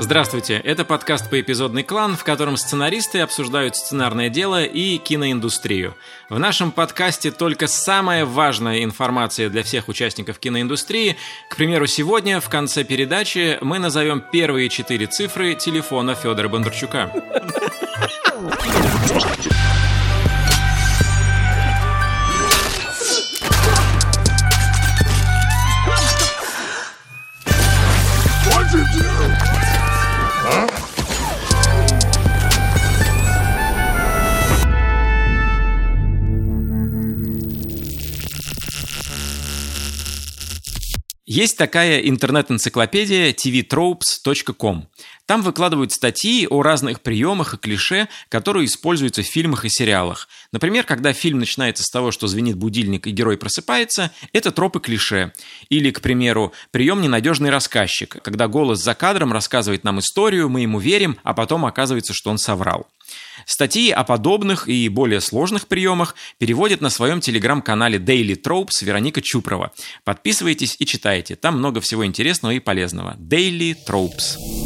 Здравствуйте, это подкаст «Поэпизодный клан», в котором сценаристы обсуждают сценарное дело и киноиндустрию. В нашем подкасте только самая важная информация для всех участников киноиндустрии. К примеру, сегодня в конце передачи мы назовем первые четыре цифры телефона Федора Бондарчука. Есть такая интернет-энциклопедия tvtropes.com. Там выкладывают статьи о разных приемах и клише, которые используются в фильмах и сериалах. Например, когда фильм начинается с того, что звенит будильник и герой просыпается, это тропы клише. Или, к примеру, прием «ненадежный рассказчик», когда голос за кадром рассказывает нам историю, мы ему верим, а потом оказывается, что он соврал. Статьи о подобных и более сложных приемах переводит на своем телеграм-канале Daily Tropes Вероника Чупрова. Подписывайтесь и читайте, там много всего интересного и полезного. Daily Tropes.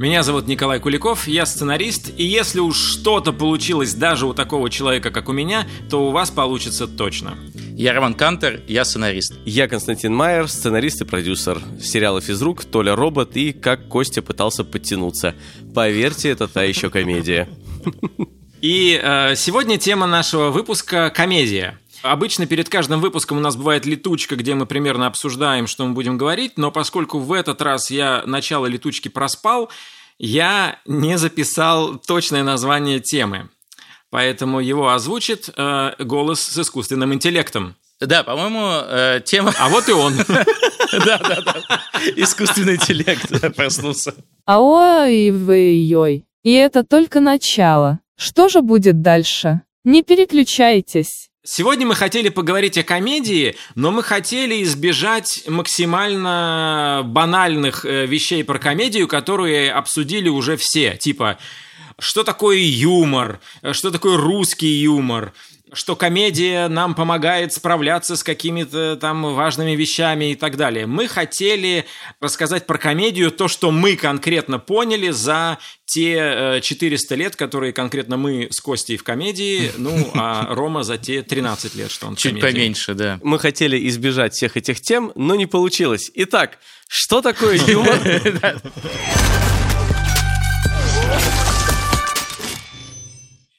Меня зовут Николай Куликов, я сценарист, и если уж что-то получилось даже у такого человека, как у меня, то у вас получится точно. Я Роман Кантер, я сценарист. Я Константин Майер, сценарист и продюсер сериала «Физрук», Толя Робот и «Как Костя пытался подтянуться». Поверьте, это та еще комедия. И э, сегодня тема нашего выпуска – комедия. Обычно перед каждым выпуском у нас бывает летучка, где мы примерно обсуждаем, что мы будем говорить, но поскольку в этот раз я начало летучки проспал, я не записал точное название темы. Поэтому его озвучит э, голос с искусственным интеллектом. Да, по-моему, э, тема... А вот и он. Да, да, да. Искусственный интеллект проснулся. Ой-ой-ой. И это только начало. Что же будет дальше? Не переключайтесь. Сегодня мы хотели поговорить о комедии, но мы хотели избежать максимально банальных э, вещей про комедию, которые обсудили уже все. Типа, что такое юмор, что такое русский юмор, что комедия нам помогает справляться с какими-то там важными вещами и так далее. Мы хотели рассказать про комедию то, что мы конкретно поняли за те 400 э, лет, которые конкретно мы с Костей в комедии, ну, а Рома за те 13 лет, что он Чуть в комедии. поменьше, да. Мы хотели избежать всех этих тем, но не получилось. Итак, что такое юмор?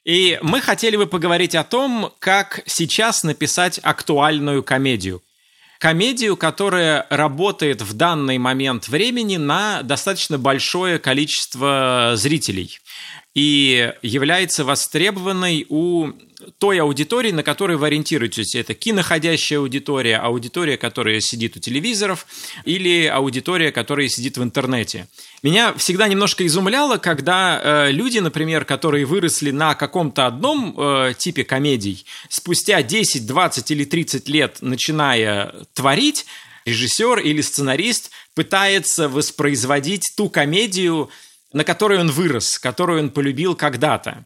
И мы хотели бы поговорить о том, как сейчас написать актуальную комедию. Комедию, которая работает в данный момент времени на достаточно большое количество зрителей и является востребованной у той аудитории, на которой вы ориентируетесь. Это киноходящая аудитория, аудитория, которая сидит у телевизоров, или аудитория, которая сидит в интернете. Меня всегда немножко изумляло, когда э, люди, например, которые выросли на каком-то одном э, типе комедий, спустя 10, 20 или 30 лет начиная творить, режиссер или сценарист пытается воспроизводить ту комедию, на которой он вырос, которую он полюбил когда-то.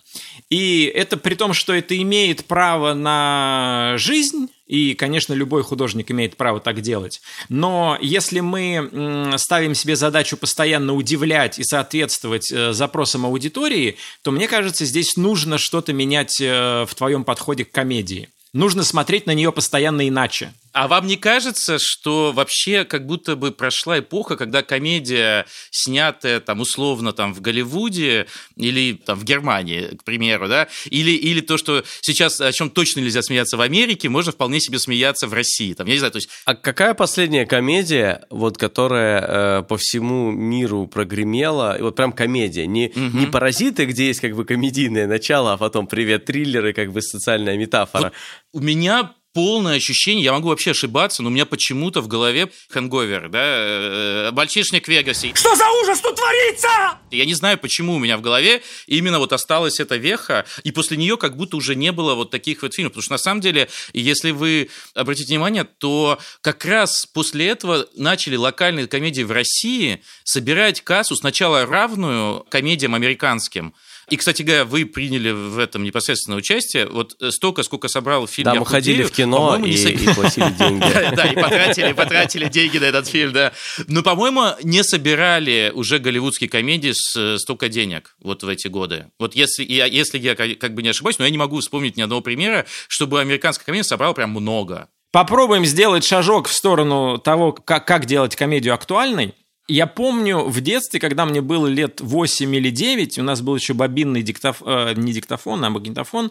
И это при том, что это имеет право на жизнь, и, конечно, любой художник имеет право так делать. Но если мы ставим себе задачу постоянно удивлять и соответствовать э, запросам аудитории, то, мне кажется, здесь нужно что-то менять э, в твоем подходе к комедии. Нужно смотреть на нее постоянно иначе. А вам не кажется, что вообще как будто бы прошла эпоха, когда комедия, снятая там условно там в Голливуде или там в Германии, к примеру, да, или, или то, что сейчас о чем точно нельзя смеяться в Америке, можно вполне себе смеяться в России. Там, я не знаю, то есть... А какая последняя комедия, вот, которая э, по всему миру прогремела, вот прям комедия, не, угу. не «Паразиты», где есть как бы комедийное начало, а потом «Привет, триллеры», как бы социальная метафора. Вот у меня полное ощущение, я могу вообще ошибаться, но у меня почему-то в голове хэнговер, да, э, мальчишник в Вегасе. Что за ужас тут творится? Я не знаю, почему у меня в голове именно вот осталась эта веха, и после нее как будто уже не было вот таких вот фильмов, потому что на самом деле, если вы обратите внимание, то как раз после этого начали локальные комедии в России собирать кассу сначала равную комедиям американским, И, кстати говоря, вы приняли в этом непосредственное участие. Вот э, столько, сколько собрал фильм Да, «Я мы ходили худею», в кино и, не и платили деньги. Да, и потратили, потратили деньги на этот фильм, да. Но, по-моему, не собирали уже голливудские комедии с э, столько денег вот в эти годы. Вот если, я, если я как как бы не ошибаюсь, но я не могу вспомнить ни одного примера, чтобы американская комедия собрала прям много. Попробуем сделать шажок в сторону того, как, как делать комедию актуальной. Я помню в детстве, когда мне было лет 8 или 9, у нас был еще бобинный диктофон, не диктофон, а магнитофон,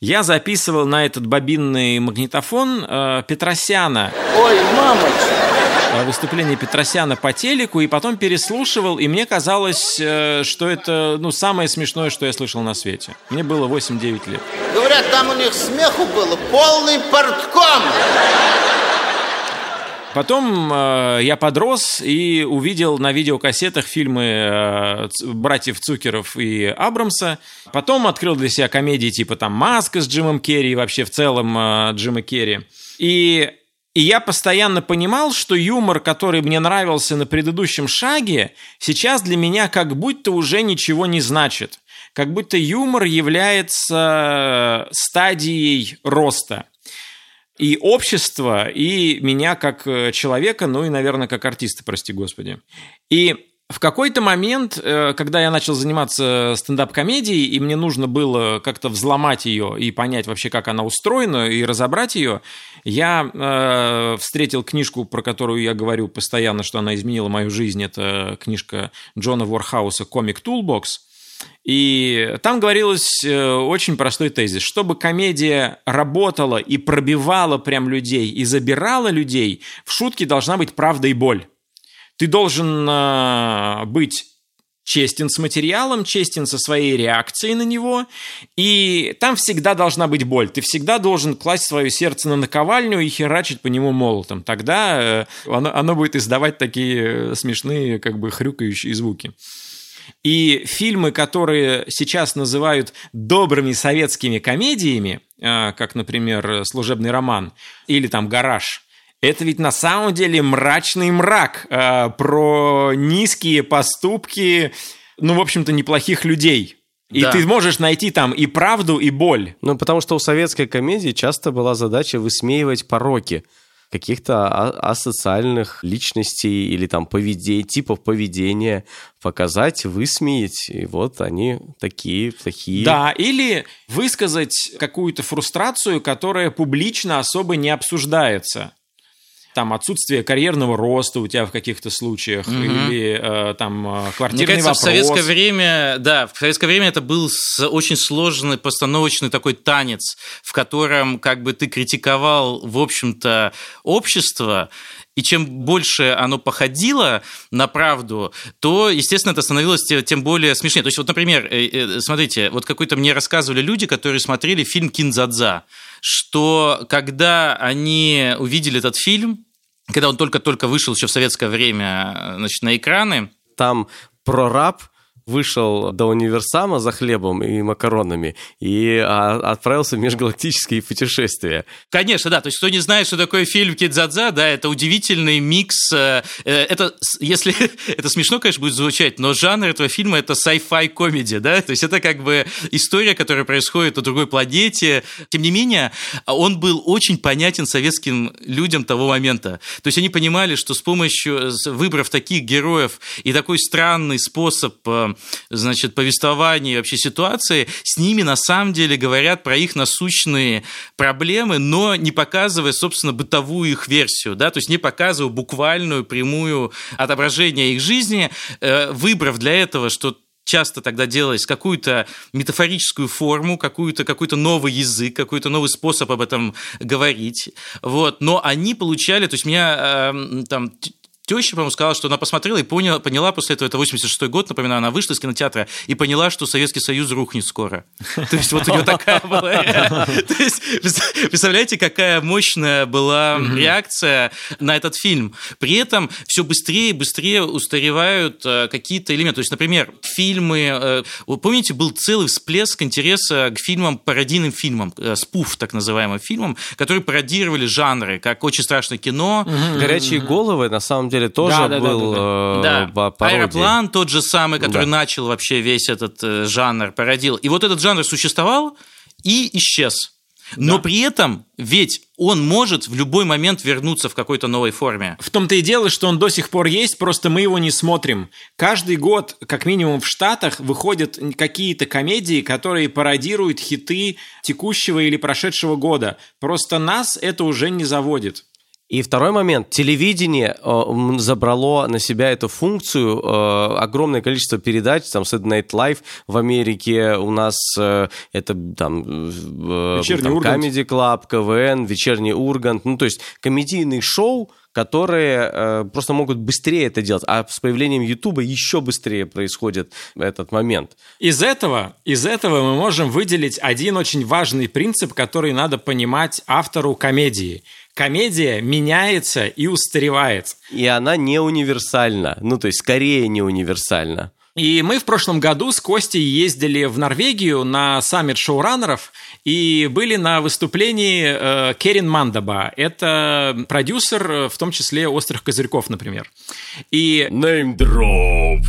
я записывал на этот бобинный магнитофон э, Петросяна. Ой, мамочка. э, выступление Петросяна по телеку и потом переслушивал, и мне казалось, э, что это ну, самое смешное, что я слышал на свете. Мне было 8-9 лет. Говорят, там у них смеху было полный портком. Потом э, я подрос и увидел на видеокассетах фильмы э, братьев Цукеров и Абрамса. Потом открыл для себя комедии типа там «Маска» с Джимом Керри и вообще в целом э, Джима Керри. И, и я постоянно понимал, что юмор, который мне нравился на предыдущем шаге, сейчас для меня как будто уже ничего не значит. Как будто юмор является стадией роста и общество, и меня как э, человека, ну и, наверное, как артиста, прости господи. И в какой-то момент, э, когда я начал заниматься стендап-комедией, и мне нужно было как-то взломать ее и понять вообще, как она устроена, и разобрать ее, я э, встретил книжку, про которую я говорю постоянно, что она изменила мою жизнь. Это книжка Джона Ворхауса «Комик Toolbox». И там говорилось э, очень простой тезис. Чтобы комедия работала и пробивала прям людей, и забирала людей, в шутке должна быть правда и боль. Ты должен э, быть честен с материалом, честен со своей реакцией на него, и там всегда должна быть боль. Ты всегда должен класть свое сердце на наковальню и херачить по нему молотом. Тогда э, оно, оно будет издавать такие смешные, как бы хрюкающие звуки. И фильмы, которые сейчас называют добрыми советскими комедиями, э, как, например, «Служебный роман» или там «Гараж», это ведь на самом деле мрачный мрак э, про низкие поступки, ну, в общем-то, неплохих людей. И Да. ты можешь найти там и правду, и боль. Ну, потому что у советской комедии часто была задача высмеивать пороки каких-то а- асоциальных личностей или там поведений, типов поведения, показать, высмеять, и вот они такие, такие. Да, или высказать какую-то фрустрацию, которая публично особо не обсуждается. Там отсутствие карьерного роста у тебя в каких-то случаях, или э, там э, Мне квартирный кажется, вопрос. в советское время, да, в советское время это был очень сложный постановочный такой танец, в котором как бы ты критиковал, в общем-то, общество, и чем больше оно походило на правду, то, естественно, это становилось те- тем более смешнее. То есть, вот, например, э, э, смотрите, вот какой-то мне рассказывали люди, которые смотрели фильм «Кинзадза», что когда они увидели этот фильм, когда он только-только вышел еще в советское время э, значит, на экраны, Там прораб вышел до универсама за хлебом и макаронами и а, отправился в межгалактические путешествия. Конечно, да. То есть, кто не знает, что такое фильм Кидзадза, да, это удивительный микс. э, э, Это, если это смешно, конечно, будет звучать, но жанр этого фильма это sci-fi комедия, да. То есть это как бы история, которая происходит на другой планете. Тем не менее, он был очень понятен советским людям того момента. То есть они понимали, что с помощью, выбрав таких героев и такой странный способ, значит, повествования и вообще ситуации, с ними на самом деле говорят про их насущные проблемы, но не показывая, собственно, бытовую их версию, да, то есть не показывая буквальную, прямую отображение их жизни, э, выбрав для этого, что часто тогда делалось какую-то метафорическую форму, какую-то, какой-то новый язык, какой-то новый способ об этом говорить. Вот. Но они получали, то есть меня э, там Теща, по-моему, сказала, что она посмотрела и поняла, поняла после этого, это 86 год, напоминаю, она вышла из кинотеатра и поняла, что Советский Союз рухнет скоро. То есть вот у нее такая была реакция. То есть представляете, какая мощная была реакция на этот фильм. При этом все быстрее и быстрее устаревают э, какие-то элементы. То есть, например, фильмы... э, Вы помните, был целый всплеск интереса к фильмам, пародийным фильмам, э, спуф, так называемым фильмам, которые пародировали жанры, как «Очень страшное кино», Горячие головы, на самом деле тоже Да, да, да, был да, э, Да, пародией. аэроплан тот же самый, который Да. начал вообще весь этот э, жанр, породил. И вот этот жанр существовал и исчез. Но при этом ведь он может в любой момент вернуться в какой-то новой форме. В том-то и дело, что он до сих пор есть, просто мы его не смотрим. Каждый год, как минимум в Штатах, выходят какие-то комедии, которые пародируют хиты текущего или прошедшего года. Просто нас это уже не заводит. И второй момент. Телевидение э, забрало на себя эту функцию. э, огромное количество передач, там, Saturday Night Live в Америке, у нас э, это там, э, Вечерний там Ургант. Comedy Club, КВН, Вечерний Ургант. Ну, то есть комедийные шоу, которые э, просто могут быстрее это делать. А с появлением Ютуба еще быстрее происходит этот момент. Из этого, из этого мы можем выделить один очень важный принцип, который надо понимать автору комедии. Комедия меняется и устаревает. И она не универсальна. Ну, то есть скорее не универсальна. И мы в прошлом году с Костей ездили в Норвегию на саммит шоураннеров и были на выступлении э, Керин Мандаба. Это продюсер, э, в том числе «Острых козырьков», например. И Name drop.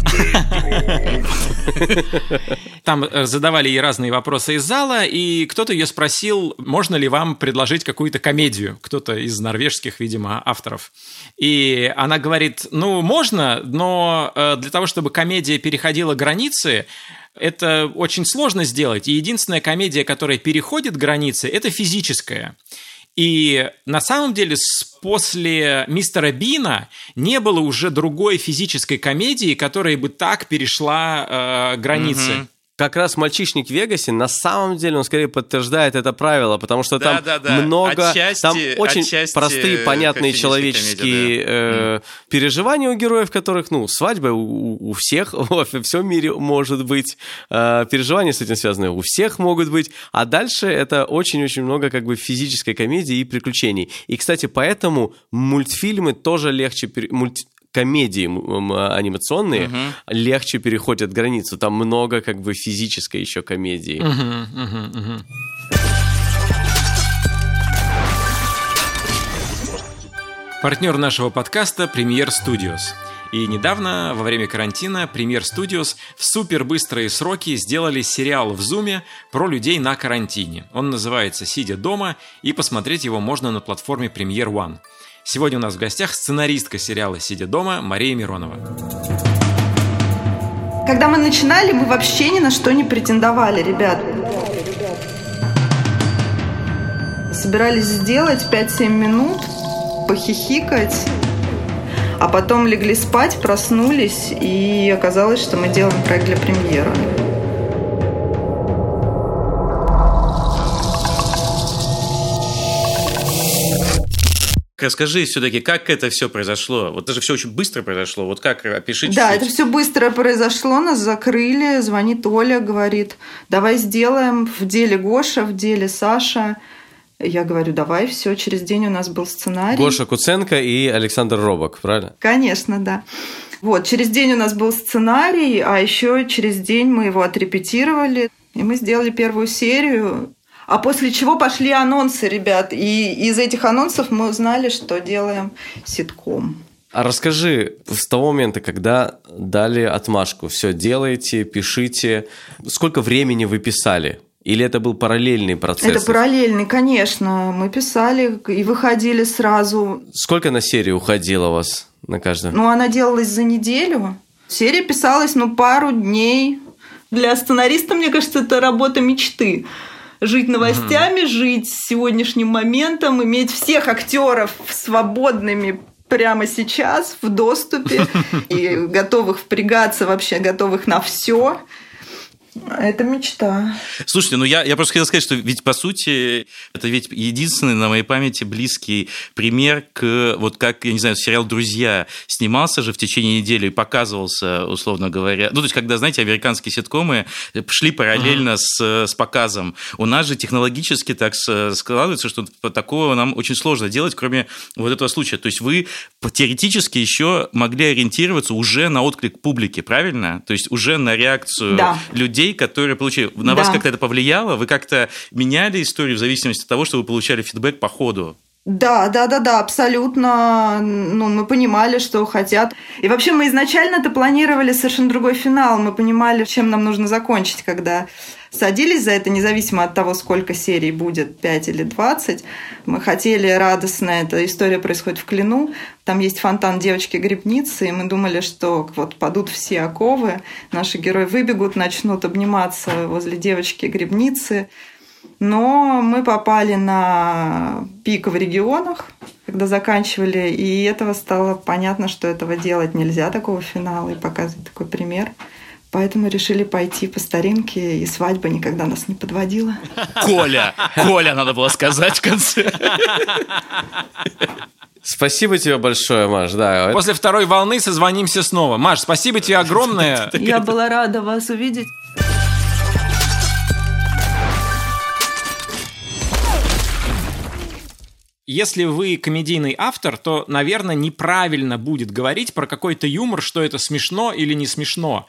там э, задавали ей разные вопросы из зала, и кто-то ее спросил, можно ли вам предложить какую-то комедию, кто-то из норвежских, видимо, авторов. И она говорит, ну, можно, но э, для того, чтобы комедия переходила границы, это очень сложно сделать. И единственная комедия, которая переходит границы, это физическая. И на самом деле после мистера Бина не было уже другой физической комедии, которая бы так перешла э, границы. Мгм. Как раз «Мальчишник в Вегасе» на самом деле он скорее подтверждает это правило, потому что там Да-да-да. много, Отчасти- там очень отчасти простые, понятные как физическая человеческие э, переживания у героев, которых, ну, свадьба у, у всех во всем мире может быть, э, переживания с этим связаны у всех могут быть, а дальше это очень-очень много как бы физической комедии и приключений. И, кстати, поэтому мультфильмы тоже легче... мульти- комедии анимационные легче переходят границу. Там много как бы физической еще комедии. Мгм, мгм, мгм. Партнер нашего подкаста Премьер Studios. И недавно, во время карантина, Премьер Studios в супербыстрые сроки сделали сериал в Зуме про людей на карантине. Он называется «Сидя дома», и посмотреть его можно на платформе Премьер One. Сегодня у нас в гостях сценаристка сериала «Сидя дома» Мария Миронова. Когда мы начинали, мы вообще ни на что не претендовали, ребят. Собирались сделать 5-7 минут, похихикать, а потом легли спать, проснулись, и оказалось, что мы делаем проект для премьеры. Расскажи все-таки, как это все произошло? Вот это же все очень быстро произошло. Вот как опиши Да, чуть-чуть. это все быстро произошло, нас закрыли, звонит Оля, говорит, давай сделаем в деле Гоша, в деле Саша. Я говорю, давай, все, через день у нас был сценарий. Гоша Куценко и Александр Робок, правильно? Конечно, да. Вот, через день у нас был сценарий, а еще через день мы его отрепетировали, и мы сделали первую серию. А после чего пошли анонсы, ребят, и из этих анонсов мы узнали, что делаем ситком. А расскажи, с того момента, когда дали отмашку, все делайте, пишите, сколько времени вы писали? Или это был параллельный процесс? Это параллельный, конечно. Мы писали и выходили сразу. Сколько на серию уходило у вас на каждую? Ну, она делалась за неделю. Серия писалась, ну, пару дней. Для сценариста, мне кажется, это работа мечты. Жить новостями, жить сегодняшним моментом, иметь всех актеров свободными прямо сейчас в доступе и готовых впрягаться вообще, готовых на все. Это мечта. Слушайте, ну я, я просто хотел сказать, что ведь по сути это ведь единственный на моей памяти близкий пример к вот как, я не знаю, сериал «Друзья» снимался же в течение недели и показывался, условно говоря. Ну, то есть, когда, знаете, американские ситкомы шли параллельно с, с показом. У нас же технологически так складывается, что такого нам очень сложно делать, кроме вот этого случая. То есть вы теоретически еще могли ориентироваться уже на отклик публики, правильно? То есть уже на реакцию Да. людей, которые получили. На Да. вас как-то это повлияло? Вы как-то меняли историю в зависимости от того, что вы получали фидбэк по ходу? Да, да, да, да, абсолютно. Ну, мы понимали, что хотят. И вообще мы изначально это планировали совершенно другой финал. Мы понимали, чем нам нужно закончить, когда садились за это, независимо от того, сколько серий будет, 5 или 20. Мы хотели радостно, эта история происходит в Клину, там есть фонтан девочки-грибницы, и мы думали, что вот падут все оковы, наши герои выбегут, начнут обниматься возле девочки-грибницы, но мы попали на пик в регионах, когда заканчивали, и этого стало понятно, что этого делать нельзя, такого финала, и показывать такой пример. Поэтому решили пойти по старинке, и свадьба никогда нас не подводила. Коля! Коля, надо было сказать в конце. Спасибо тебе большое, Маш. Да. После второй волны созвонимся снова. Маш, спасибо тебе огромное. Я была рада вас увидеть. Если вы комедийный автор, то, наверное, неправильно будет говорить про какой-то юмор, что это смешно или не смешно.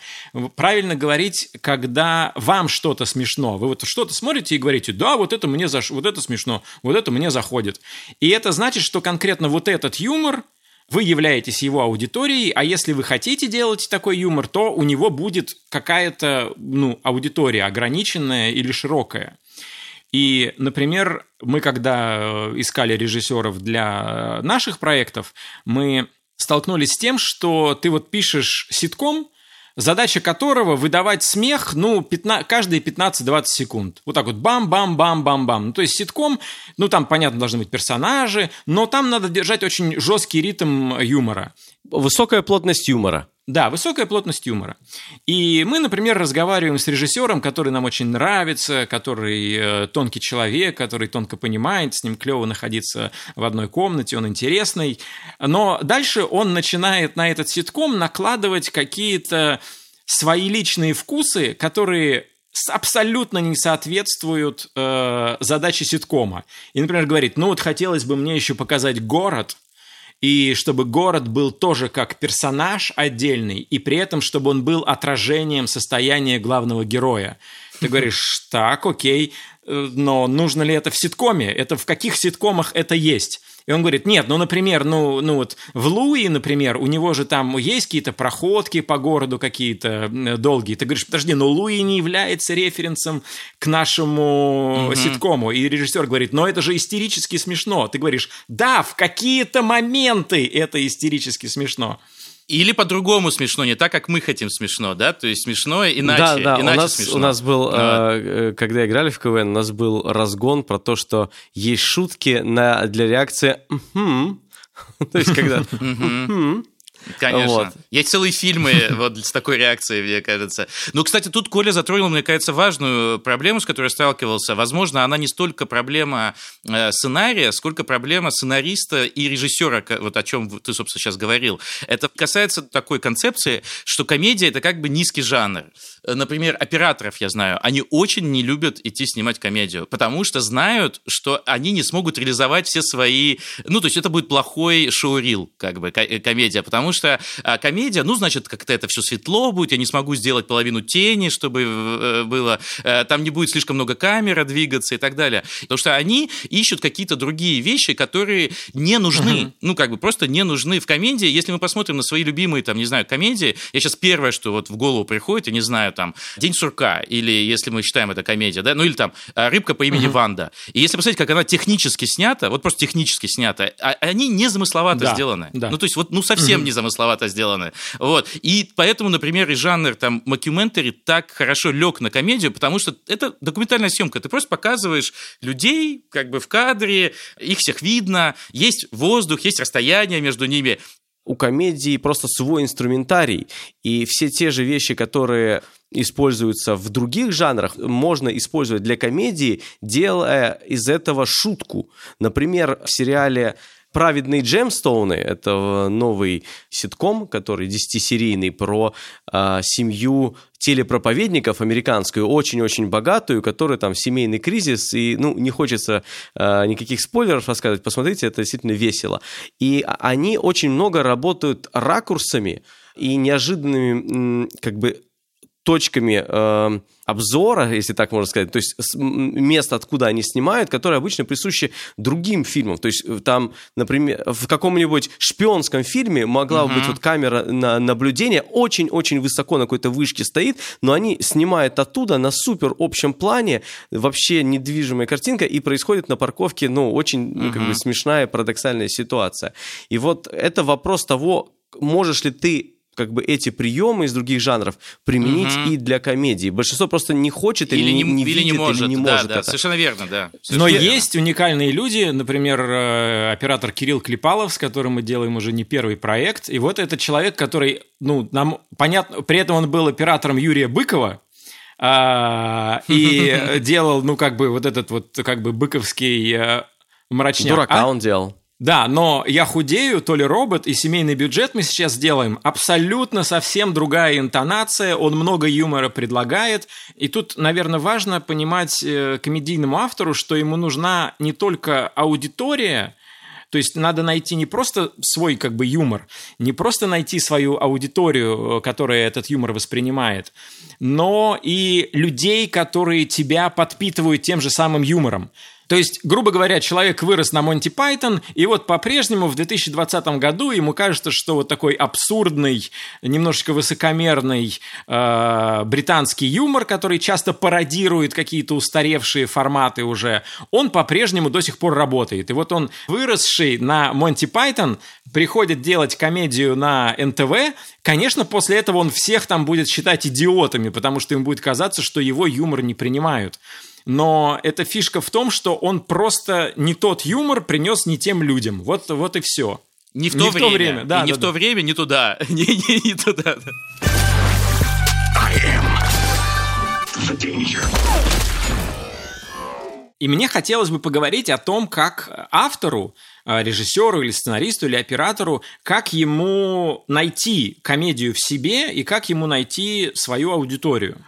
Правильно говорить, когда вам что-то смешно. Вы вот что-то смотрите и говорите, да, вот это мне заш... вот это смешно, вот это мне заходит. И это значит, что конкретно вот этот юмор вы являетесь его аудиторией, а если вы хотите делать такой юмор, то у него будет какая-то ну, аудитория ограниченная или широкая. И, например, мы когда э, искали режиссеров для наших проектов, мы столкнулись с тем, что ты вот пишешь ситком, задача которого выдавать смех, ну, 15, каждые 15-20 секунд. Вот так вот бам-бам-бам-бам-бам. Ну, то есть ситком, ну, там, понятно, должны быть персонажи, но там надо держать очень жесткий ритм юмора. Высокая плотность юмора. Да, высокая плотность юмора. И мы, например, разговариваем с режиссером, который нам очень нравится, который э, тонкий человек, который тонко понимает, с ним клево находиться в одной комнате, он интересный. Но дальше он начинает на этот ситком накладывать какие-то свои личные вкусы, которые абсолютно не соответствуют э, задаче ситкома. И, например, говорит, ну вот хотелось бы мне еще показать город, и чтобы город был тоже как персонаж отдельный, и при этом, чтобы он был отражением состояния главного героя. Ты говоришь, так, окей, э, но нужно ли это в ситкоме? Это в каких ситкомах это есть? И он говорит, нет, ну, например, ну, ну вот в Луи, например, у него же там есть какие-то проходки по городу какие-то долгие. Ты говоришь, подожди, но Луи не является референсом к нашему mm-hmm. ситкому. И режиссер говорит, но это же истерически смешно. Ты говоришь, да, в какие-то моменты это истерически смешно. Или по-другому смешно, не так, как мы хотим смешно, да? То есть смешно иначе, да, да. иначе у нас, смешно. У нас был, э, когда играли в КВН, у нас был разгон про то, что есть шутки на, для реакции То есть, когда Конечно. Вот. Есть целые фильмы вот с такой реакцией, мне кажется. Ну, кстати, тут Коля затронул, мне кажется, важную проблему, с которой сталкивался. Возможно, она не столько проблема э, сценария, сколько проблема сценариста и режиссера, вот о чем ты, собственно, сейчас говорил. Это касается такой концепции, что комедия – это как бы низкий жанр. Например, операторов, я знаю, они очень не любят идти снимать комедию, потому что знают, что они не смогут реализовать все свои... Ну, то есть это будет плохой шоу-рил, как бы, комедия, потому что а, комедия, ну, значит, как-то это все светло будет, я не смогу сделать половину тени, чтобы э, было, э, там не будет слишком много камеры двигаться и так далее. Потому что они ищут какие-то другие вещи, которые не нужны, uh-huh. ну, как бы просто не нужны в комедии. Если мы посмотрим на свои любимые, там, не знаю, комедии, я сейчас первое, что вот в голову приходит, я не знаю, там, День сурка, или если мы считаем это комедия, да, ну, или там Рыбка по имени uh-huh. Ванда. И если посмотреть, как она технически снята, вот просто технически снята, а, они не замысловато да, сделаны. Да. Ну, то есть вот, ну, совсем uh-huh. не замысловато сделаны. Вот. И поэтому, например, и жанр там мокюментари так хорошо лег на комедию, потому что это документальная съемка. Ты просто показываешь людей как бы в кадре, их всех видно, есть воздух, есть расстояние между ними у комедии просто свой инструментарий, и все те же вещи, которые используются в других жанрах, можно использовать для комедии, делая из этого шутку. Например, в сериале «Праведные джемстоуны» — это новый ситком, который десятисерийный, про э, семью телепроповедников американскую, очень-очень богатую, которая там семейный кризис, и, ну, не хочется э, никаких спойлеров рассказывать, посмотрите, это действительно весело. И они очень много работают ракурсами и неожиданными, как бы, точками э, обзора, если так можно сказать, то есть место, откуда они снимают, которое обычно присуще другим фильмам. То есть э, там, например, в каком-нибудь шпионском фильме могла uh-huh. быть вот камера на наблюдение, очень-очень высоко на какой-то вышке стоит, но они снимают оттуда на супер общем плане, вообще недвижимая картинка, и происходит на парковке, ну, очень uh-huh. как бы смешная, парадоксальная ситуация. И вот это вопрос того, можешь ли ты как бы эти приемы из других жанров применить угу. и для комедии. Большинство просто не хочет или, или не, не видит, или не может, или не может да, это. Совершенно верно, да. Совершенно Но верно. есть уникальные люди, например, э, оператор Кирилл Клепалов, с которым мы делаем уже не первый проект. И вот этот человек, который, ну, нам понятно, при этом он был оператором Юрия Быкова, а, и делал, ну, как бы вот этот вот, как бы быковский э, мрачняк. Дурака а? он делал. Да, но я худею, то ли робот, и семейный бюджет мы сейчас делаем. Абсолютно совсем другая интонация, он много юмора предлагает. И тут, наверное, важно понимать э, комедийному автору, что ему нужна не только аудитория, то есть надо найти не просто свой как бы юмор, не просто найти свою аудиторию, э, которая этот юмор воспринимает, но и людей, которые тебя подпитывают тем же самым юмором. То есть, грубо говоря, человек вырос на Монти Пайтон, и вот по-прежнему в 2020 году ему кажется, что вот такой абсурдный, немножечко высокомерный э, британский юмор, который часто пародирует какие-то устаревшие форматы уже, он по-прежнему до сих пор работает. И вот он, выросший на Монти Пайтон, приходит делать комедию на НТВ, конечно, после этого он всех там будет считать идиотами, потому что им будет казаться, что его юмор не принимают но эта фишка в том, что он просто не тот юмор принес не тем людям. Вот, вот и все. Не в то, не время. В то время. Да, и да, не да. в то время, не туда. не, не, не туда. И мне хотелось бы поговорить о том, как автору, э, режиссеру или сценаристу или оператору, как ему найти комедию в себе и как ему найти свою аудиторию.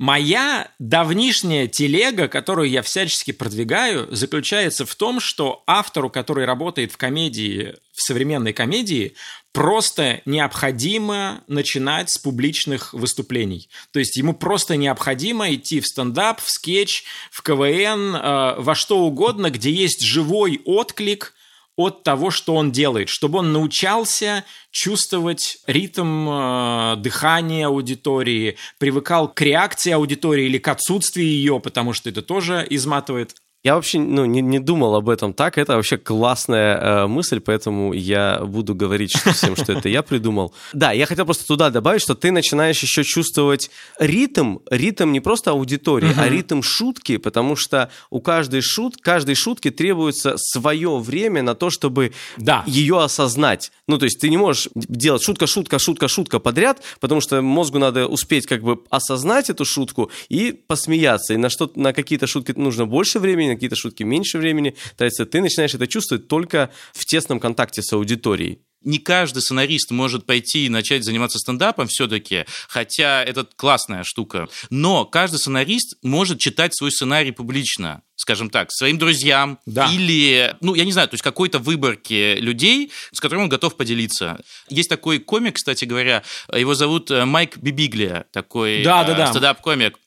Моя давнишняя телега, которую я всячески продвигаю, заключается в том, что автору, который работает в комедии, в современной комедии, просто необходимо начинать с публичных выступлений. То есть ему просто необходимо идти в стендап, в скетч, в КВН, э, во что угодно, где есть живой отклик – от того, что он делает, чтобы он научался чувствовать ритм э, дыхания аудитории, привыкал к реакции аудитории или к отсутствию ее, потому что это тоже изматывает я вообще ну, не, не думал об этом так. Это вообще классная э, мысль, поэтому я буду говорить что, всем, что это я придумал. Да, я хотел просто туда добавить, что ты начинаешь еще чувствовать ритм, ритм не просто аудитории, uh-huh. а ритм шутки, потому что у каждой шут, каждой шутки требуется свое время на то, чтобы да. ее осознать. Ну, то есть ты не можешь делать шутка, шутка, шутка, шутка подряд, потому что мозгу надо успеть как бы осознать эту шутку и посмеяться. И на, что, на какие-то шутки нужно больше времени, на какие-то шутки меньше времени тратится, ты начинаешь это чувствовать только в тесном контакте с аудиторией не каждый сценарист может пойти и начать заниматься стендапом все-таки, хотя это классная штука. Но каждый сценарист может читать свой сценарий публично скажем так, своим друзьям да. или, ну, я не знаю, то есть какой-то выборке людей, с которыми он готов поделиться. Есть такой комик, кстати говоря, его зовут э, Майк Бирбиглия, такой да, да, да. стендап-комик.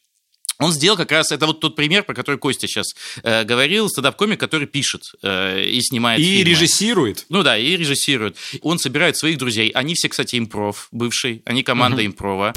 Он сделал как раз, это вот тот пример, про который Костя сейчас э, говорил, стендап-комик, который пишет э, и снимает И фильмы. режиссирует. Ну да, и режиссирует. Он собирает своих друзей. Они все, кстати, improv бывший, они команда угу. improv а.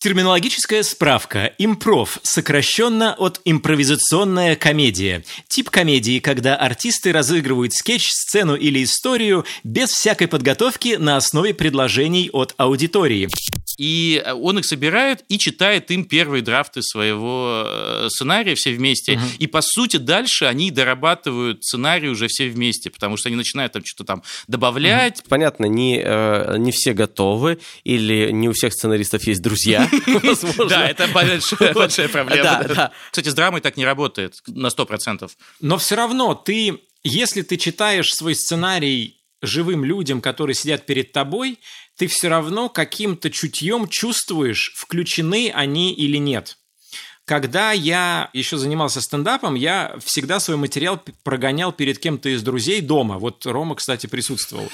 Терминологическая справка. Improv, сокращенно от импровизационная комедия. Тип комедии, когда артисты разыгрывают скетч, сцену или историю без всякой подготовки на основе предложений от аудитории. И он их собирает и читает им первые драфты своего э, сценария все вместе. Угу. И по сути дальше они дорабатывают сценарий уже все вместе, потому что они начинают там что-то там добавлять. Понятно, не, э, не все готовы или не у всех сценаристов есть друзья. Да, это большая проблема. Кстати, с драмой так не работает на 100%. Но все равно ты, если ты читаешь свой сценарий живым людям, которые сидят перед тобой, ты все равно каким-то чутьем чувствуешь, включены они или нет. Когда я еще занимался стендапом, я всегда свой материал прогонял перед кем-то из друзей дома. Вот Рома, кстати, присутствовал.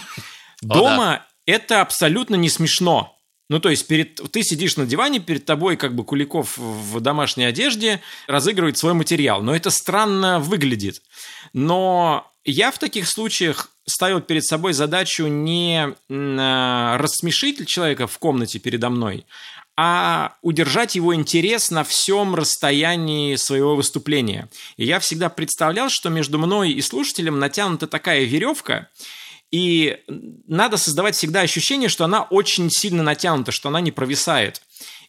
Дома О, да. это абсолютно не смешно. Ну, то есть перед, ты сидишь на диване, перед тобой как бы Куликов в домашней одежде разыгрывает свой материал. Но это странно выглядит. Но я в таких случаях ставил перед собой задачу не а, рассмешить человека в комнате передо мной, а удержать его интерес на всем расстоянии своего выступления. И я всегда представлял, что между мной и слушателем натянута такая веревка, и надо создавать всегда ощущение, что она очень сильно натянута, что она не провисает.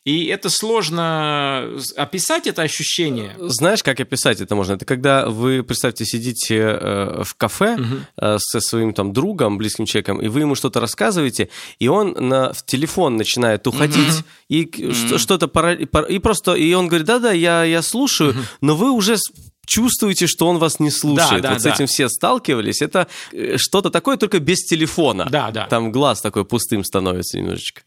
И это сложно описать это ощущение. Знаешь, как описать это можно? Это когда вы, представьте, сидите э, в кафе угу. э, со своим там другом, близким человеком, и вы ему что-то рассказываете, и он на, в телефон начинает уходить, угу. и угу. что-то и просто, и он говорит, да-да, я, я слушаю, угу. но вы уже чувствуете, что он вас не слушает. Да, да, вот с этим все сталкивались. Это э, что-то такое, только без телефона. Да, да. Там глаз такой пустым становится немножечко.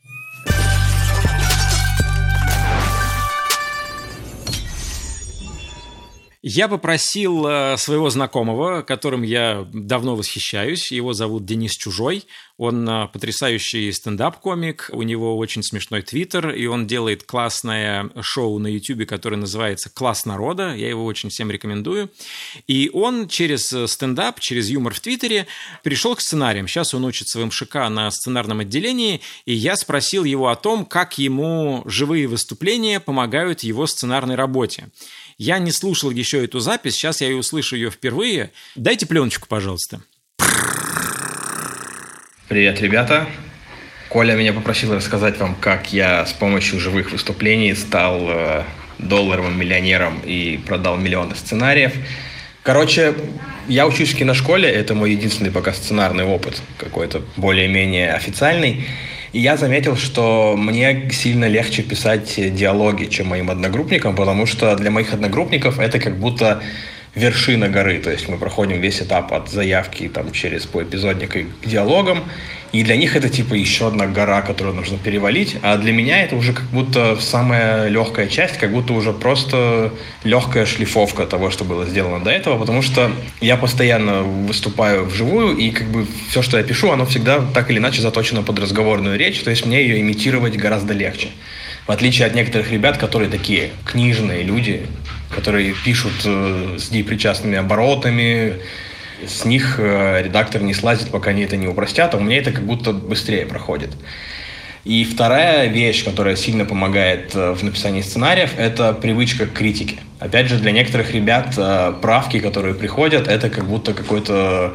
Я попросил э, своего знакомого, которым я давно восхищаюсь, его зовут Денис Чужой, он э, потрясающий стендап-комик, у него очень смешной твиттер, и он делает классное шоу на ютубе, которое называется «Класс народа», я его очень всем рекомендую. И он через стендап, через юмор в твиттере пришел к сценариям. Сейчас он учится в МШК на сценарном отделении, и я спросил его о том, как ему живые выступления помогают его сценарной работе. Я не слушал еще эту запись, сейчас я и услышу ее впервые. Дайте пленочку, пожалуйста. Привет, ребята. Коля меня попросил рассказать вам, как я с помощью живых выступлений стал э, долларовым миллионером и продал миллионы сценариев. Короче, я учусь в киношколе, это мой единственный пока сценарный опыт, какой-то более-менее официальный. И я заметил, что мне сильно легче писать диалоги, чем моим одногруппникам, потому что для моих одногруппников это как будто вершина горы. То есть мы проходим весь этап от заявки там, через по эпизодник к диалогам. И для них это типа еще одна гора, которую нужно перевалить. А для меня это уже как будто самая легкая часть, как будто уже просто легкая шлифовка того, что было сделано до этого. Потому что я постоянно выступаю вживую, и как бы все, что я пишу, оно всегда так или иначе заточено под разговорную речь. То есть мне ее имитировать гораздо легче. В отличие от некоторых ребят, которые такие книжные люди, которые пишут э, с непричастными оборотами, с них э, редактор не слазит, пока они это не упростят, а у меня это как будто быстрее проходит. И вторая вещь, которая сильно помогает э, в написании сценариев, это привычка к критике. Опять же, для некоторых ребят правки, которые приходят, это как будто какой-то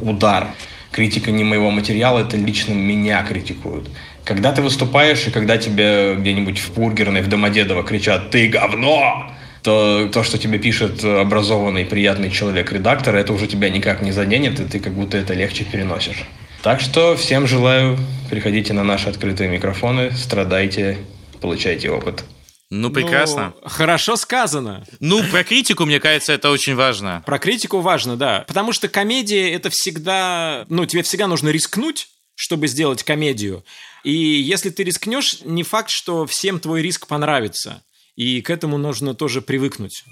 удар. Критика не моего материала, это лично меня критикуют. Когда ты выступаешь, и когда тебе где-нибудь в Бургерной, в Домодедово кричат «Ты говно!», то то, что тебе пишет образованный, приятный человек-редактор, это уже тебя никак не заденет, и ты как будто это легче переносишь. Так что всем желаю, приходите на наши открытые микрофоны, страдайте, получайте опыт. Ну, прекрасно. Ну, хорошо сказано. Ну, про критику, мне кажется, это очень важно. Про критику важно, да. Потому что комедия – это всегда... Ну, тебе всегда нужно рискнуть, чтобы сделать комедию. И если ты рискнешь, не факт, что всем твой риск понравится. И к этому нужно тоже привыкнуть.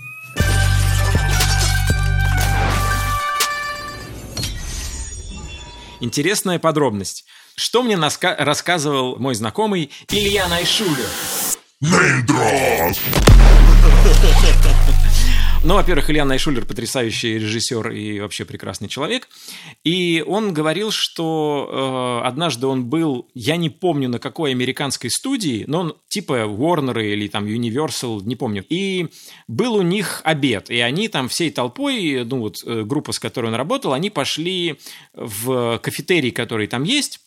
Интересная подробность. Что мне рассказывал мой знакомый Илья Найшулер? Неймдроп! Ну, во-первых, Илья Найшулер потрясающий режиссер и вообще прекрасный человек. И он говорил, что э, однажды он был, я не помню на какой американской студии, но он типа Warner или там Universal, не помню. И был у них обед, и они там всей толпой, ну вот э, группа, с которой он работал, они пошли в кафетерий, который там есть,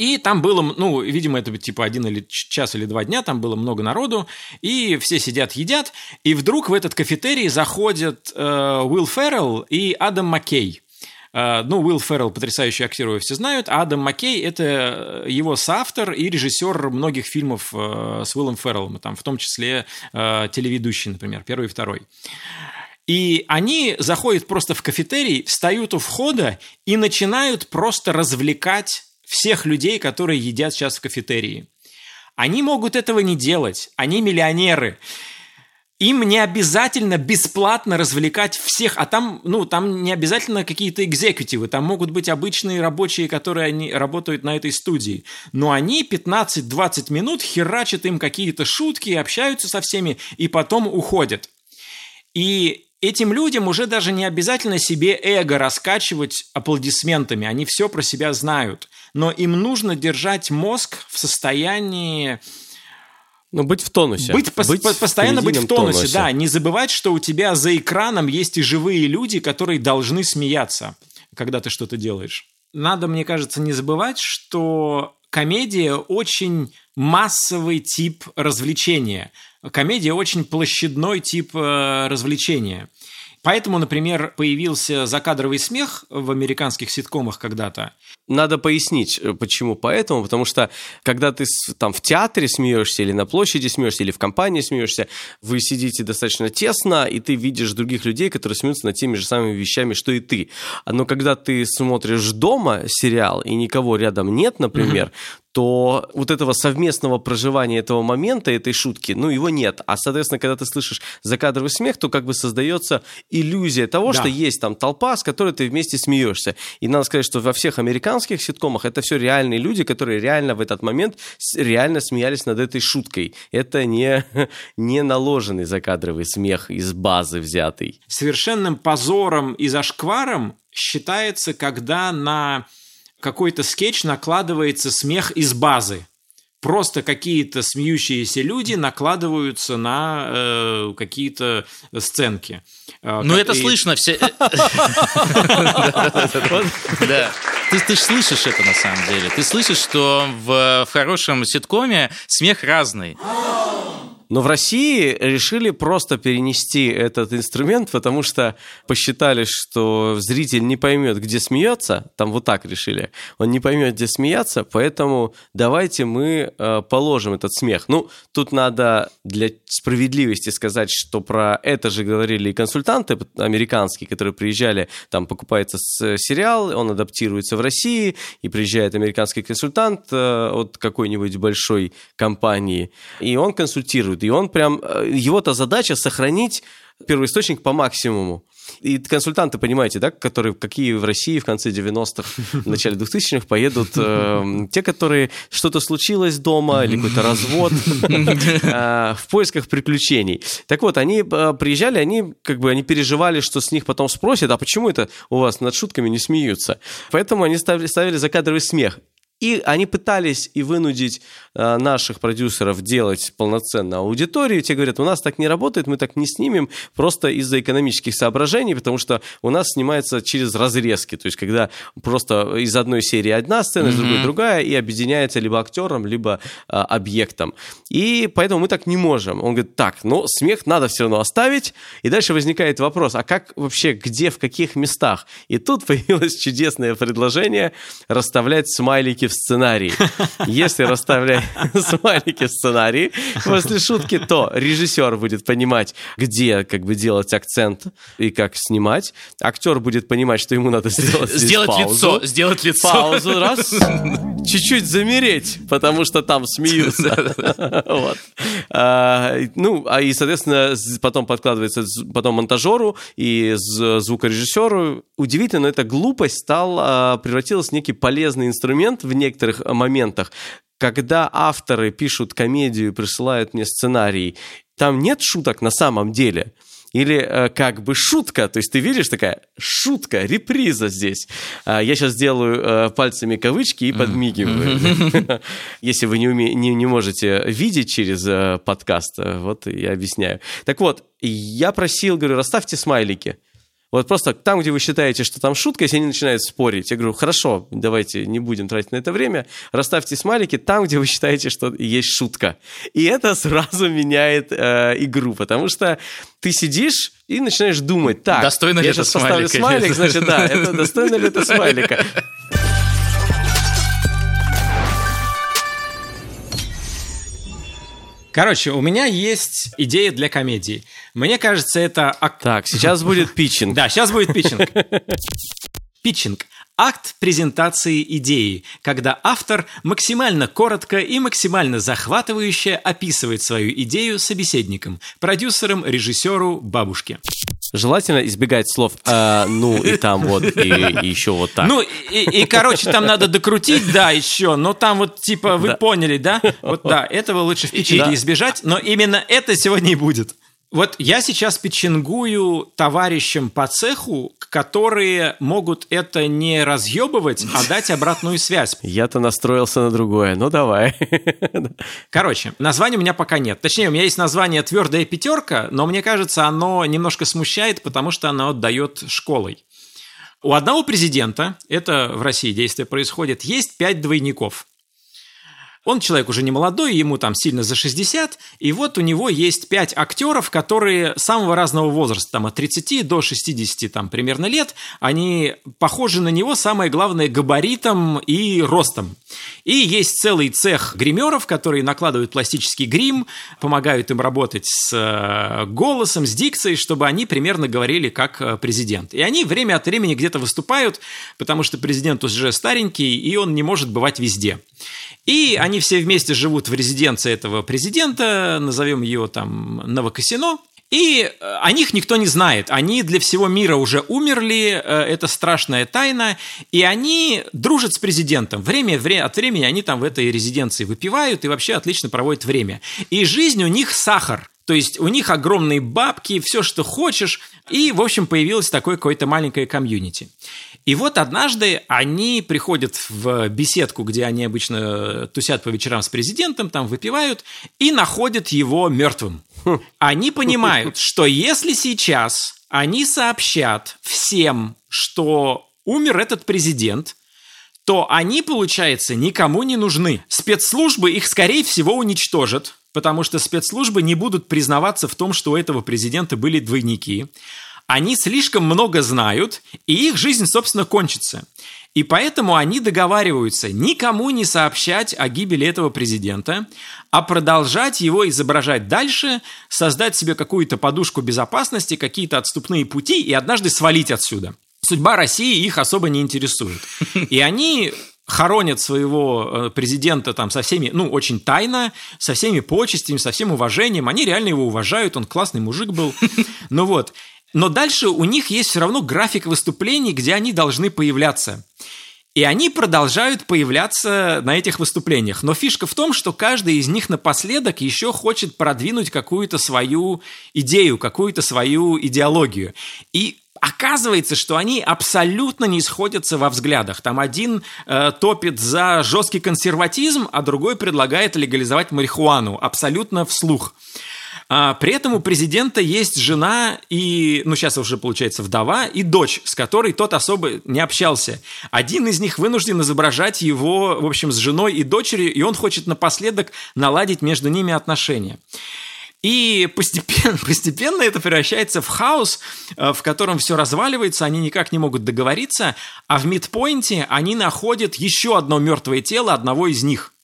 и там было, ну, видимо, это типа один или час или два дня, там было много народу, и все сидят, едят, и вдруг в этот кафетерий заходят э, Уилл Феррелл и Адам Маккей. Uh, ну, Уилл Феррелл потрясающий актер, его все знают, а Адам Маккей – это его соавтор и режиссер многих фильмов uh, с Уиллом Ферреллом, там, в том числе телеведущий, например, первый и второй. И они заходят просто в кафетерий, встают у входа и начинают просто развлекать всех людей, которые едят сейчас в кафетерии. Они могут этого не делать, они миллионеры. им не обязательно бесплатно развлекать всех, а там, ну, там не обязательно какие-то экзекутивы, там могут быть обычные рабочие, которые они работают на этой студии. Но они 15-20 минут херачат им какие-то шутки, общаются со всеми и потом уходят. И этим людям уже даже не обязательно себе эго раскачивать аплодисментами, они все про себя знают. Но им нужно держать мозг в состоянии ну, быть в тонусе. Быть, быть постоянно быть в тонусе, тонусе, да. Не забывать, что у тебя за экраном есть и живые люди, которые должны смеяться, когда ты что-то делаешь. Надо, мне кажется, не забывать, что комедия очень массовый тип развлечения. Комедия очень площадной тип э, развлечения. Поэтому, например, появился закадровый смех в американских ситкомах когда-то. Надо пояснить, э, почему поэтому, потому что когда ты там в театре смеешься или на площади смеешься, или в компании смеешься, вы сидите достаточно тесно, и ты видишь других людей, которые смеются над теми же самыми вещами, что и ты. Но когда ты смотришь дома сериал, и никого рядом нет, например, то вот этого совместного проживания этого момента, этой шутки, ну, его нет. А, соответственно, когда ты слышишь закадровый смех, то как бы создается иллюзия того, да. что есть там толпа, с которой ты вместе смеешься. И надо сказать, что во всех американских ситкомах это все реальные люди, которые реально в этот момент реально смеялись над этой шуткой. Это не, не наложенный закадровый смех из базы взятый. Совершенным позором и зашкваром считается, когда на какой-то скетч накладывается смех из базы. Просто какие-то смеющиеся люди накладываются на э, какие-то сценки. Э, ну, это слышно все. Да. Ты, ты слышишь это на самом деле. Ты слышишь, что в, в хорошем ситкоме смех разный. Но в России решили просто перенести этот инструмент, потому что посчитали, что зритель не поймет, где смеется. Там вот так решили. Он не поймет, где смеяться, поэтому давайте мы э, положим этот смех. Ну, тут надо для справедливости сказать, что про это же говорили и консультанты американские, которые приезжали, там покупается сериал, он адаптируется в России, и приезжает американский консультант э, от какой-нибудь большой компании, и он консультирует и он прям, э, его-то задача сохранить первоисточник по максимуму. И консультанты, понимаете, да, которые, какие в России в конце 90-х, в начале 2000-х поедут э, те, которые что-то случилось дома или какой-то развод э, в поисках приключений. Так вот, они э, приезжали, они как бы они переживали, что с них потом спросят, а почему это у вас над шутками не смеются? Поэтому они ставили, ставили закадровый смех. И они пытались и вынудить э, наших продюсеров делать полноценную аудиторию. Те говорят, у нас так не работает, мы так не снимем, просто из-за экономических соображений, потому что у нас снимается через разрезки. То есть, когда просто из одной серии одна сцена, из другой другая, и объединяется либо актером, либо э, объектом. И поэтому мы так не можем. Он говорит, так, но смех надо все равно оставить. И дальше возникает вопрос, а как вообще, где, в каких местах? И тут появилось чудесное предложение расставлять смайлики в сценарии. Если расставлять смайлики в сценарии после шутки, то режиссер будет понимать, где как бы делать акцент и как снимать. Актер будет понимать, что ему надо сделать Сделать паузу. лицо, сделать лицо. Паузу, раз, чуть-чуть замереть, потому что там смеются. вот. а, ну, а и, соответственно, потом подкладывается потом монтажеру и звукорежиссеру. Удивительно, но эта глупость стала, превратилась в некий полезный инструмент в некоторых моментах. Когда авторы пишут комедию, присылают мне сценарий, там нет шуток на самом деле – или э, как бы шутка, то есть ты видишь такая шутка, реприза здесь. А, я сейчас делаю э, пальцами кавычки и подмигиваю. Если вы не, уме... не, не можете видеть через э, подкаст, э, вот я объясняю. Так вот, я просил, говорю, расставьте смайлики. Вот просто там, где вы считаете, что там шутка, если они начинают спорить, я говорю, хорошо, давайте не будем тратить на это время, расставьте смайлики там, где вы считаете, что есть шутка. И это сразу меняет э, игру, потому что ты сидишь и начинаешь думать, так, достойно я ли это сейчас поставлю смайлик, значит, да, это достойно ли это смайлика. Короче, у меня есть идея для комедии. Мне кажется, это... Так, сейчас будет питчинг. Да, сейчас будет питчинг. Питчинг. акт презентации идеи, когда автор максимально коротко и максимально захватывающе описывает свою идею собеседникам, продюсерам, режиссеру, бабушке. Желательно избегать слов «а», «ну» и там вот, и, и еще вот так. Ну, и, и, короче, там надо докрутить, да, еще, но там вот, типа, вы Да. поняли, да? Вот, да, этого лучше в печеньке Да. избежать, но именно это сегодня и будет. Вот я сейчас печенгую товарищам по цеху, которые могут это не разъебывать, а дать обратную связь. Я-то настроился на другое, ну давай. Короче, названия у меня пока нет. Точнее, у меня есть название «Твердая пятерка», но мне кажется, оно немножко смущает, потому что оно отдает школой. У одного президента, это в России действие происходит, есть пять двойников. Он человек уже не молодой, ему там сильно за 60, и вот у него есть пять актеров, которые самого разного возраста, там от 30 до 60 там примерно лет, они похожи на него, самое главное, габаритом и ростом. И есть целый цех гримеров, которые накладывают пластический грим, помогают им работать с э, голосом, с дикцией, чтобы они примерно говорили как э, президент. И они время от времени где-то выступают, потому что президент уже старенький, и он не может бывать везде. И они все вместе живут в резиденции этого президента, назовем ее там Новокосино. И э, о них никто не знает. Они для всего мира уже умерли, э, это страшная тайна. И они дружат с президентом. Время вре- от времени они там в этой резиденции выпивают и вообще отлично проводят время. И жизнь у них сахар. То есть у них огромные бабки, все, что хочешь. И, в общем, появилось такое какое-то маленькое комьюнити. И вот однажды они приходят в беседку, где они обычно тусят по вечерам с президентом, там выпивают, и находят его мертвым. Они понимают, что если сейчас они сообщат всем, что умер этот президент, то они, получается, никому не нужны. Спецслужбы их, скорее всего, уничтожат, потому что спецслужбы не будут признаваться в том, что у этого президента были двойники. Они слишком много знают, и их жизнь, собственно, кончится. И поэтому они договариваются никому не сообщать о гибели этого президента, а продолжать его изображать дальше, создать себе какую-то подушку безопасности, какие-то отступные пути и однажды свалить отсюда. Судьба России их особо не интересует. И они хоронят своего э, президента там со всеми, ну, очень тайно, со всеми почестями, со всем уважением. Они реально его уважают, он классный мужик был. Ну вот. Но дальше у них есть все равно график выступлений, где они должны появляться. И они продолжают появляться на этих выступлениях. Но фишка в том, что каждый из них напоследок еще хочет продвинуть какую-то свою идею, какую-то свою идеологию. И Оказывается, что они абсолютно не сходятся во взглядах. Там один э, топит за жесткий консерватизм, а другой предлагает легализовать марихуану абсолютно вслух. А, При этом у президента есть жена и, ну, сейчас уже получается вдова, и дочь, с которой тот особо не общался. Один из них вынужден изображать его, в общем, с женой и дочерью, и он хочет напоследок наладить между ними отношения. И постепенно, постепенно это превращается в хаос, э, в котором все разваливается, они никак не могут договориться, а в мидпоинте они находят еще одно мертвое тело одного из них.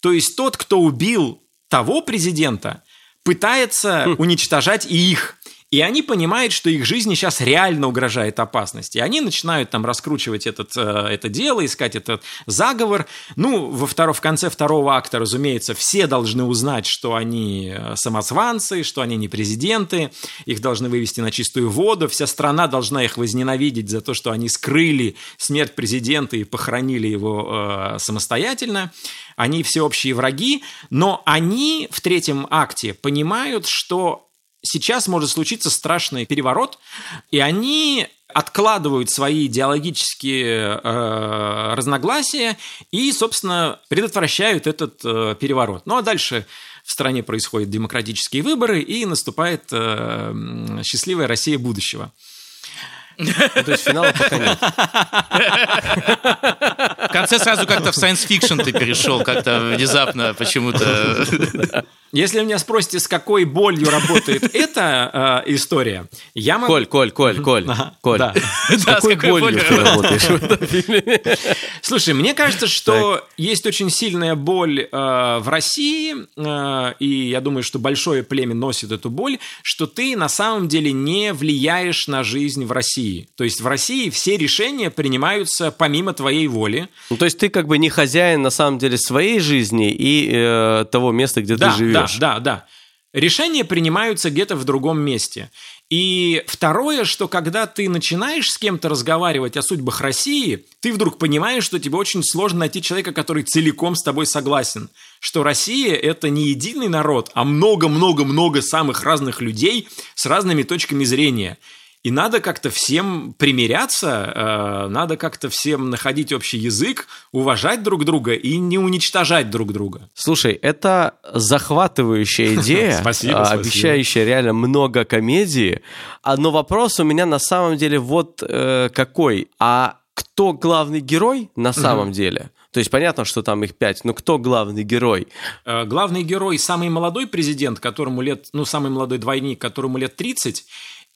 То есть тот, кто убил того президента, пытается уничтожать и их. И они понимают, что их жизни сейчас реально угрожает опасность. И они начинают там раскручивать этот, э, это дело, искать этот заговор. Ну, во второ, в конце второго акта, разумеется, все должны узнать, что они э, самозванцы, что они не президенты, их должны вывести на чистую воду, вся страна должна их возненавидеть за то, что они скрыли смерть президента и похоронили его э, самостоятельно. Они всеобщие враги, но они в третьем акте понимают, что сейчас может случиться страшный переворот, и они откладывают свои идеологические э, разногласия и, собственно, предотвращают этот э, переворот. Ну а дальше в стране происходят демократические выборы и наступает э, счастливая Россия будущего. Ну, то есть финала пока нет. В конце сразу как-то в science fiction ты перешел, как-то внезапно почему-то. Если вы меня спросите, с какой болью работает эта э, история, я могу... Коль, Коль, Коль, Коль, Ага, Коль. да. С какой болью ты работаешь в этом фильме? Слушай, мне кажется, что есть очень сильная боль э, в России, э, и я думаю, что большое племя носит эту боль, что ты на самом деле не влияешь на жизнь в России. То есть в России все решения принимаются помимо твоей воли. Ну, то есть ты как бы не хозяин на самом деле своей жизни и э, того места, где да, ты живешь. Да, да, да. Решения принимаются где-то в другом месте. И второе, что когда ты начинаешь с кем-то разговаривать о судьбах России, ты вдруг понимаешь, что тебе очень сложно найти человека, который целиком с тобой согласен. Что Россия – это не единый народ, а много-много-много самых разных людей с разными точками зрения. И надо как-то всем примиряться, э, надо как-то всем находить общий язык, уважать друг друга и не уничтожать друг друга. Слушай, это захватывающая идея, Спасибо, а, обещающая реально много комедии. А, Но вопрос у меня на самом деле вот э, какой. А кто главный герой на самом деле? То есть понятно, что там их пять, но кто главный герой? Э, Главный герой – самый молодой президент, которому лет, ну, самый молодой двойник, которому лет 30,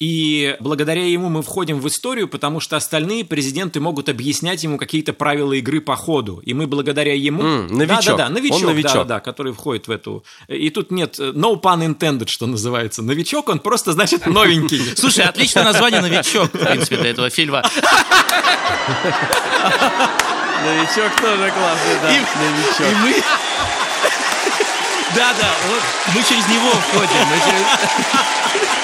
и благодаря ему мы входим в историю, потому что остальные президенты могут объяснять ему какие-то правила игры по ходу. И мы благодаря ему... М, новичок. Да, да, да, новичок, Он новичок. Да, да, который входит в эту... И тут нет э, no pun intended, что называется. Новичок, он просто, значит, новенький. Слушай, отличное название «Новичок», в принципе, для этого фильма. Новичок тоже классный, да. И- И мы... Да, да, вот мы через него входим. мы через-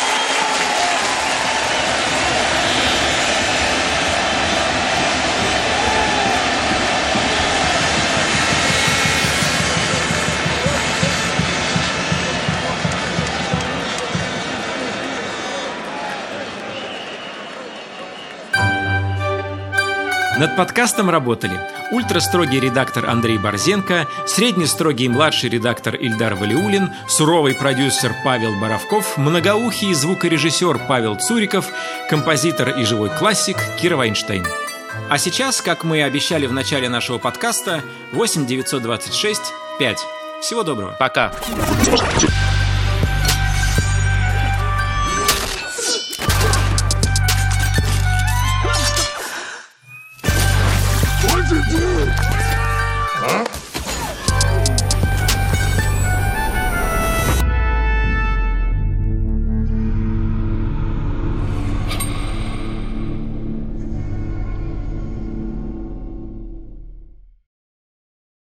Над подкастом работали ультрастрогий редактор Андрей Борзенко, среднестрогий младший редактор Ильдар Валиулин, суровый продюсер Павел Боровков, многоухий звукорежиссер Павел Цуриков, композитор и живой классик Кира Вайнштейн. А сейчас, как мы и обещали в начале нашего подкаста, 8 926 5. Всего доброго. Пока.